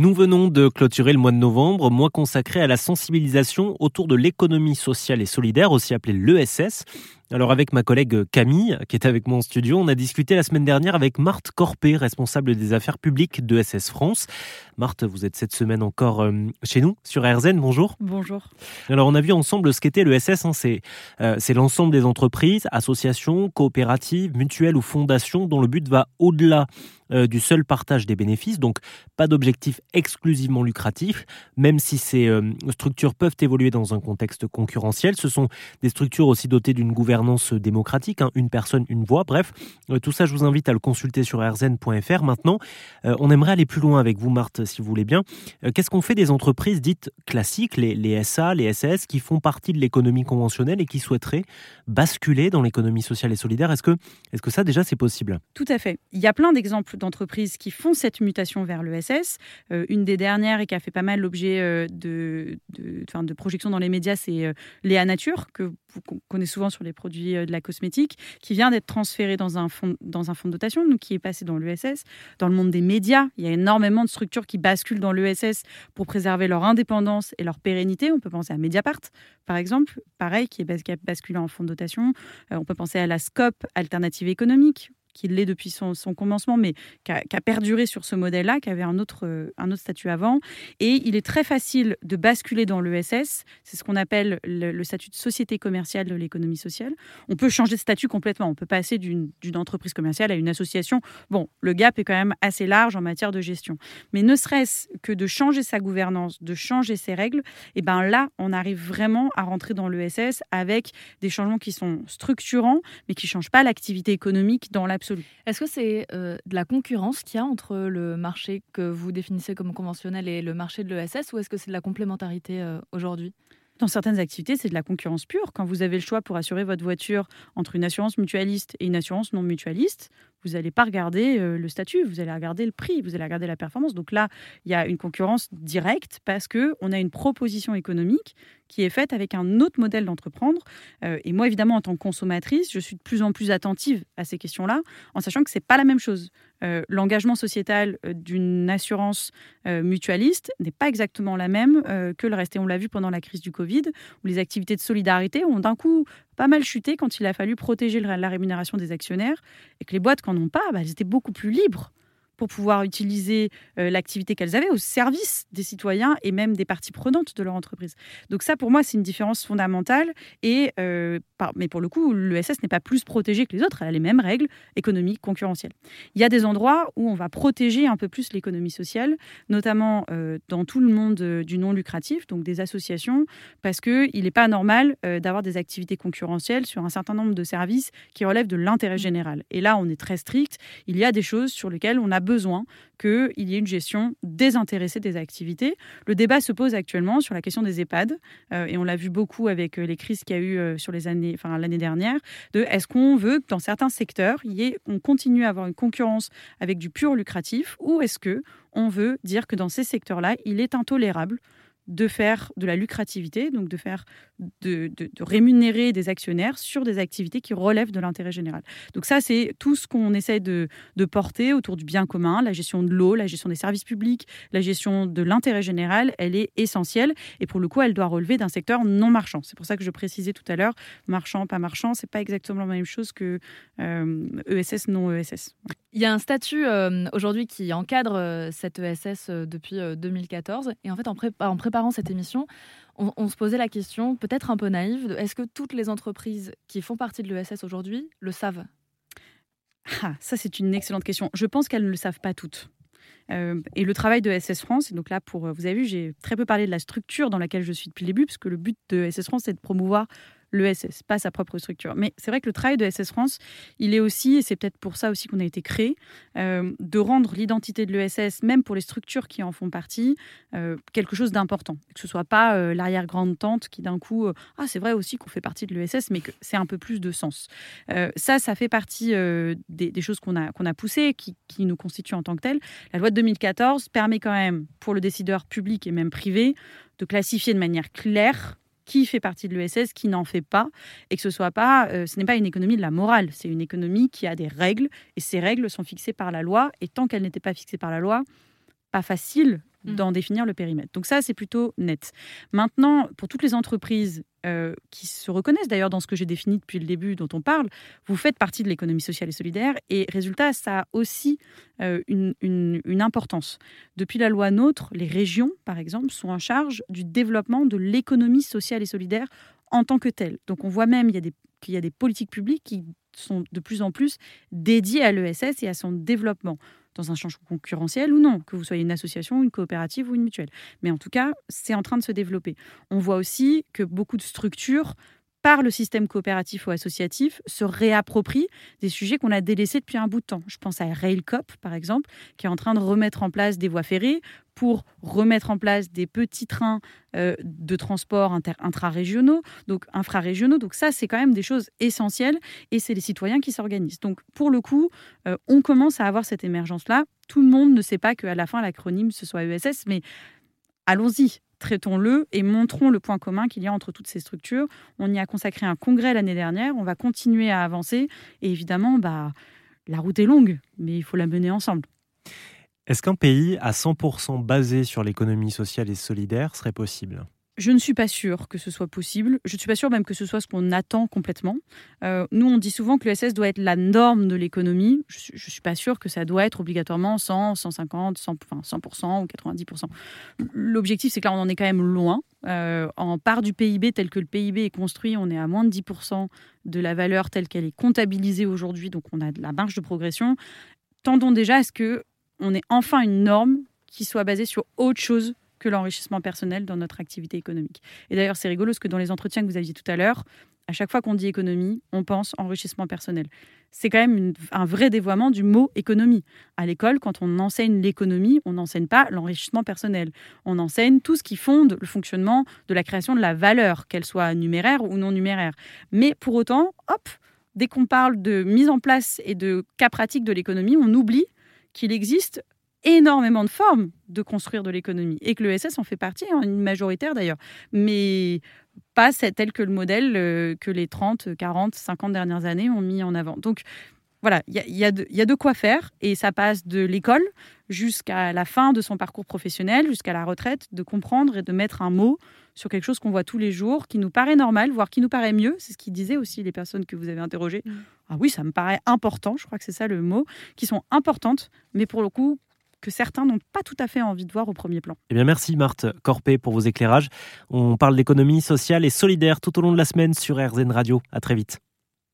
Nous venons de clôturer le mois de novembre, mois consacré à la sensibilisation autour de l'économie sociale et solidaire, aussi appelée l'ESS. Alors avec ma collègue Camille, qui est avec moi en studio, on a discuté la semaine dernière avec Marthe Corpé, responsable des affaires publiques de SS France. Marthe, vous êtes cette semaine encore euh, chez nous sur RZN, bonjour. Bonjour. Alors on a vu ensemble ce qu'était l'ESS, hein, euh, c'est l'ensemble des entreprises, associations, coopératives, mutuelles ou fondations dont le but va au-delà euh, du seul partage des bénéfices, donc pas d'objectif exclusivement lucratif, même si ces structures peuvent évoluer dans un contexte concurrentiel. Ce sont des structures aussi dotées d'une gouvernance démocratique, hein, une personne, une voix. Bref, euh, tout ça, je vous invite à le consulter sur rzn.fr. Maintenant, euh, on aimerait aller plus loin avec vous, Marthe, si vous voulez bien. Euh, qu'est-ce qu'on fait des entreprises dites classiques, les, SA, les SAS, qui font partie de l'économie conventionnelle et qui souhaiteraient basculer dans l'économie sociale et solidaire? Est-ce que, est que ça, déjà, c'est possible? Tout à fait. Il y a plein d'exemples d'entreprises qui font cette mutation vers l'ESS. une des dernières et qui a fait pas mal l'objet de, de, de, projections dans les médias, c'est Léa Nature, que vous connaissez souvent sur les euh, de la cosmétique, qui vient d'être transféré dans un fonds, dans un fonds de dotation, donc qui est passé dans l'ESS. Dans le monde des médias, il y a énormément de structures qui basculent dans l'ESS pour préserver leur indépendance et leur pérennité. On peut penser à Mediapart, par exemple, pareil, qui est basculé en fonds de dotation. Euh, on peut penser à la SCOP, Alternative économique, qui l'est depuis son, commencement, mais qui a, perduré sur ce modèle-là, qui avait un autre, euh, un autre statut avant. Et il est très facile de basculer dans l'ESS. C'est ce qu'on appelle le, statut de société commerciale de l'économie sociale. On peut changer de statut complètement. On peut passer d'une entreprise commerciale à une association. Bon, le gap est quand même assez large en matière de gestion. Mais ne serait-ce que de changer sa gouvernance, de changer ses règles, et eh ben là, on arrive vraiment à rentrer dans l'ESS avec des changements qui sont structurants, mais qui ne changent pas l'activité économique dans est-ce que c'est euh, de la concurrence qu'il y a entre le marché que vous définissez comme conventionnel et le marché de l'ESS ou est-ce que c'est de la complémentarité euh, aujourd'hui? Dans certaines activités, c'est de la concurrence pure. Quand vous avez le choix pour assurer votre voiture entre une assurance mutualiste et une assurance non mutualiste, vous n'allez pas regarder euh, le statut, vous allez regarder le prix, vous allez regarder la performance. Donc là, il y a une concurrence directe parce que on a une proposition économique qui est faite avec un autre modèle d'entreprendre. Euh, et moi, évidemment, en tant que consommatrice, je suis de plus en plus attentive à ces questions-là, en sachant que c'est pas la même chose. Euh, l'engagement sociétal d'une assurance mutualiste n'est pas exactement la même que le reste. Et on l'a vu pendant la crise du Covid, où les activités de solidarité ont d'un coup pas mal chuté quand il a fallu protéger la rémunération des actionnaires et que les boîtes qui n'en ont pas, bah, elles étaient beaucoup plus libres pour pouvoir utiliser euh, l'activité qu'elles avaient au service des citoyens et même des parties prenantes de leur entreprise. Donc ça, pour moi, c'est une différence fondamentale. Et, euh, mais pour le coup, l'ESS n'est pas plus protégée que les autres. Elle a les mêmes règles économiques, concurrentielles. Il y a des endroits où on va protéger un peu plus l'économie sociale, notamment euh, dans tout le monde du non lucratif, donc des associations, parce qu'il n'est pas normal d'avoir des activités concurrentielles sur un certain nombre de services qui relèvent de l'intérêt général. Et là, on est très strict. Il y a des choses sur lesquelles on a besoin qu'il y ait une gestion désintéressée des activités. Le débat se pose actuellement sur la question des EHPAD, euh, et on l'a vu beaucoup avec euh, les crises qu'il y a eu euh, sur les années, enfin l'année dernière, de est-ce qu'on veut que dans certains secteurs, on continue à avoir une concurrence avec du pur lucratif, ou est-ce que on veut dire que dans ces secteurs-là, il est intolérable de faire de la lucrativité, donc de faire de, rémunérer des actionnaires sur des activités qui relèvent de l'intérêt général. Donc ça, c'est tout ce qu'on essaie de, porter autour du bien commun, la gestion de l'eau, la gestion des services publics, la gestion de l'intérêt général, elle est essentielle et pour le coup, elle doit relever d'un secteur non marchand. C'est pour ça que je précisais tout à l'heure, marchand, pas marchand, c'est pas exactement la même chose que ESS, euh, e non ESS. Il y a un statut euh, aujourd'hui qui encadre euh, cette ESS depuis 2014 et en fait, en, en préparant cette émission, on, se posait la question, peut-être un peu naïve, est-ce que toutes les entreprises qui font partie de l'ESS aujourd'hui le savent? Ah, Ça, c'est une excellente question. Je pense qu'elles ne le savent pas toutes. Euh, et le travail de SS France, donc là, pour, vous avez vu, j'ai très peu parlé de la structure dans laquelle je suis depuis le début, parce que le but de SS France, c'est de promouvoir l'ESS, pas sa propre structure. Mais c'est vrai que le travail de SS France, il est aussi, et c'est peut-être pour ça aussi qu'on a été créé, euh, de rendre l'identité de l'ESS, même pour les structures qui en font partie, euh, quelque chose d'important. Que ce soit pas euh, l'arrière-grande-tante qui d'un coup, ah c'est vrai aussi qu'on fait partie de l'ESS, mais que c'est un peu plus de sens. ça, ça fait partie des, choses qu'on a, a poussées, qui, qui nous constituent en tant que telles. La loi de 2014 permet quand même, pour le décideur public et même privé, de classifier de manière claire qui fait partie de l'ESS, qui n'en fait pas, et que ce soit pas, euh, ce n'est pas une économie de la morale, c'est une économie qui a des règles, et ces règles sont fixées par la loi, et tant qu'elles n'étaient pas fixées par la loi, pas facile Mm. d'en définir le périmètre. Donc ça, c'est plutôt net. Maintenant, pour toutes les entreprises euh, qui se reconnaissent d'ailleurs dans ce que j'ai défini depuis le début dont on parle, vous faites partie de l'économie sociale et solidaire et résultat, ça a aussi euh, une, une- une importance. Depuis la loi NOTRe, les régions, par exemple, sont en charge du développement de l'économie sociale et solidaire en tant que telle. Donc on voit même il y qu'il y a des politiques publiques qui sont de plus en plus dédiées à l'ESS et à son développement dans un champ concurrentiel ou non, que vous soyez une association, une coopérative ou une mutuelle. Mais en tout cas, c'est en train de se développer. On voit aussi que beaucoup de structures, par le système coopératif ou associatif, se réapproprient des sujets qu'on a délaissés depuis un bout de temps. Je pense à Railcop, par exemple, qui est en train de remettre en place des voies ferrées pour remettre en place des petits trains euh, de transport intra-régionaux, donc infrarégionaux. Donc ça, c'est quand même des choses essentielles et c'est les citoyens qui s'organisent. Donc pour le coup, euh, on commence à avoir cette émergence-là. Tout le monde ne sait pas qu'à la fin, l'acronyme, ce soit ESS, mais allons-y, traitons-le et montrons le point commun qu'il y a entre toutes ces structures. On y a consacré un congrès l'année dernière, on va continuer à avancer et évidemment, bah, la route est longue, mais il faut la mener ensemble. Est-ce qu'un pays à 100% basé sur l'économie sociale et solidaire serait possible? Je ne suis pas sûre que ce soit possible. Je ne suis pas sûre même que ce soit ce qu'on attend complètement. Euh, nous, on dit souvent que l'ESS doit être la norme de l'économie. Je ne suis pas sûre que ça doit être obligatoirement 100, 150, 100, enfin 100% ou 90%. L'objectif, c'est que là, on en est quand même loin. Euh, en part du PIB tel que le PIB est construit, on est à moins de 10% de la valeur telle qu'elle est comptabilisée aujourd'hui. Donc, on a de la marge de progression. Tendons déjà à ce que on ait enfin une norme qui soit basée sur autre chose que l'enrichissement personnel dans notre activité économique. Et d'ailleurs, c'est rigolo parce que dans les entretiens que vous aviez tout à l'heure, à chaque fois qu'on dit économie, on pense enrichissement personnel. C'est quand même un vrai dévoiement du mot économie. À l'école, quand on enseigne l'économie, on n'enseigne pas l'enrichissement personnel. On enseigne tout ce qui fonde le fonctionnement de la création de la valeur, qu'elle soit numéraire ou non numéraire. Mais pour autant, hop, dès qu'on parle de mise en place et de cas pratiques de l'économie, on oublie qu'il existe énormément de formes de construire de l'économie et que l'ESS en fait partie, hein, une majoritaire d'ailleurs, mais pas tel que le modèle euh, que les 30, 40, 50 dernières années ont mis en avant. Donc voilà, il y y y a de quoi faire et ça passe de l'école jusqu'à la fin de son parcours professionnel, jusqu'à la retraite, de comprendre et de mettre un mot sur quelque chose qu'on voit tous les jours, qui nous paraît normal, voire qui nous paraît mieux. C'est ce qu'ils disaient aussi les personnes que vous avez interrogées. Mm. Ah oui, ça me paraît important, je crois que c'est ça le mot, qui sont importantes, mais pour le coup, que certains n'ont pas tout à fait envie de voir au premier plan. Eh bien, merci Marthe Corpé pour vos éclairages. On parle d'économie sociale et solidaire tout au long de la semaine sur RZN Radio. À très vite.